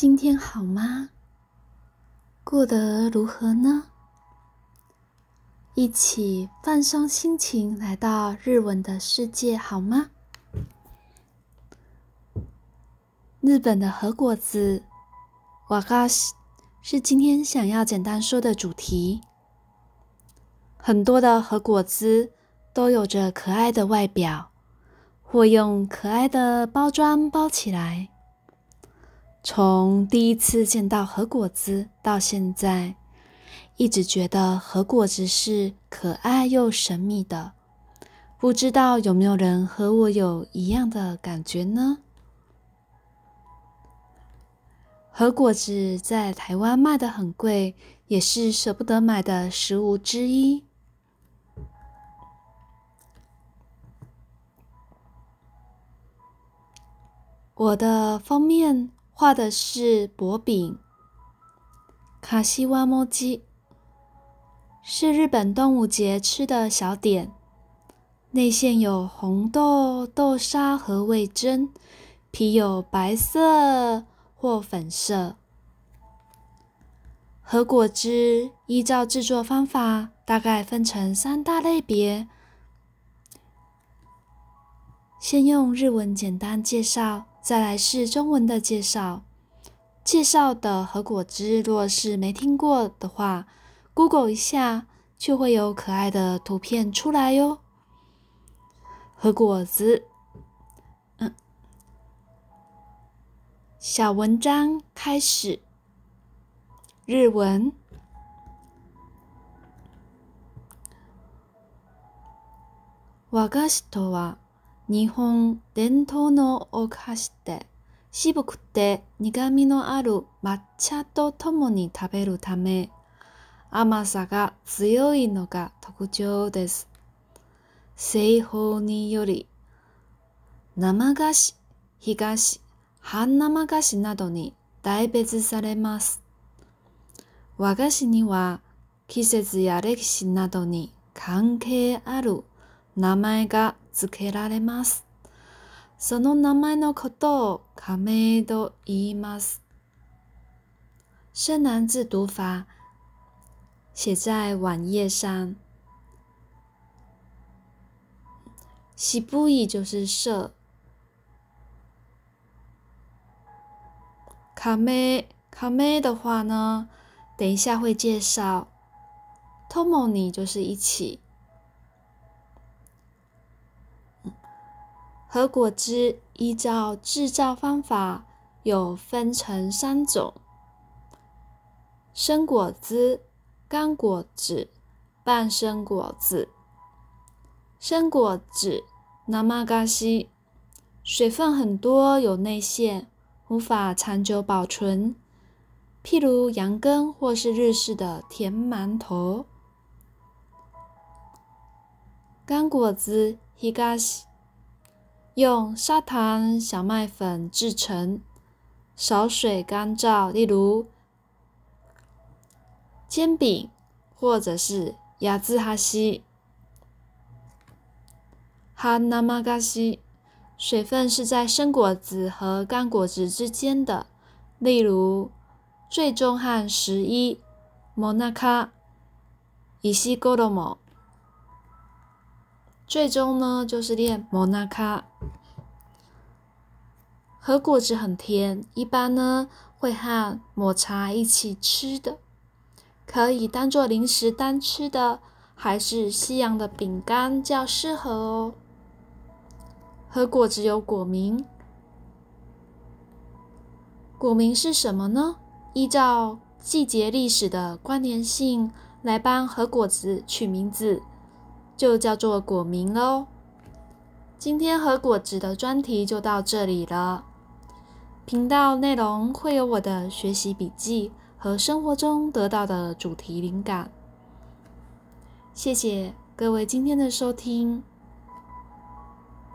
今天好吗？过得如何呢？一起放松心情，来到日文的世界好吗？日本的和果子，ワガ西是今天想要简单说的主题。很多的和果子都有着可爱的外表，或用可爱的包装包起来。从第一次见到核果子到现在，一直觉得核果子是可爱又神秘的。不知道有没有人和我有一样的感觉呢？核果子在台湾卖得很贵，也是舍不得买的食物之一。我的封面。画的是薄饼，卡西瓦莫吉，是日本端午节吃的小点，内馅有红豆、豆沙和味噌，皮有白色或粉色。和果汁依照制作方法，大概分成三大类别。先用日文简单介绍。再来是中文的介绍，介绍的和果子，若是没听过的话，Google 一下就会有可爱的图片出来哟。和果子，嗯，小文章开始，日文，和菓子とは。日本伝統のお菓子で渋くて苦味のある抹茶とともに食べるため甘さが強いのが特徴です。製法により生菓子、東、半生菓子などに大別されます。和菓子には季節や歴史などに関係ある名前が付けられます。その名前のことを仮名と言います。深南字读法写在晚页上。西部意就是社。卡メ、卡メ的话呢，等一下会介绍。tomo 就是一起。和果汁依照制造方法有分成三种：生果子、干果子、半生果子。生果子 n a m a g a s i 水分很多，有内馅，无法长久保存，譬如羊羹或是日式的甜馒头。干果子 （higashi）。用砂糖、小麦粉制成，少水干燥，例如煎饼或者是亚兹哈西、哈那玛嘎西。水分是在生果子和干果子之间的，例如最中和十一、摩纳卡、伊西哥罗摩。最终呢，就是练摩纳卡。和果子很甜，一般呢会和抹茶一起吃的，可以当做零食单吃的，还是西洋的饼干较适合哦。和果子有果名，果名是什么呢？依照季节、历史的关联性来帮和果子取名字。就叫做果名喽。今天和果子的专题就到这里了。频道内容会有我的学习笔记和生活中得到的主题灵感。谢谢各位今天的收听。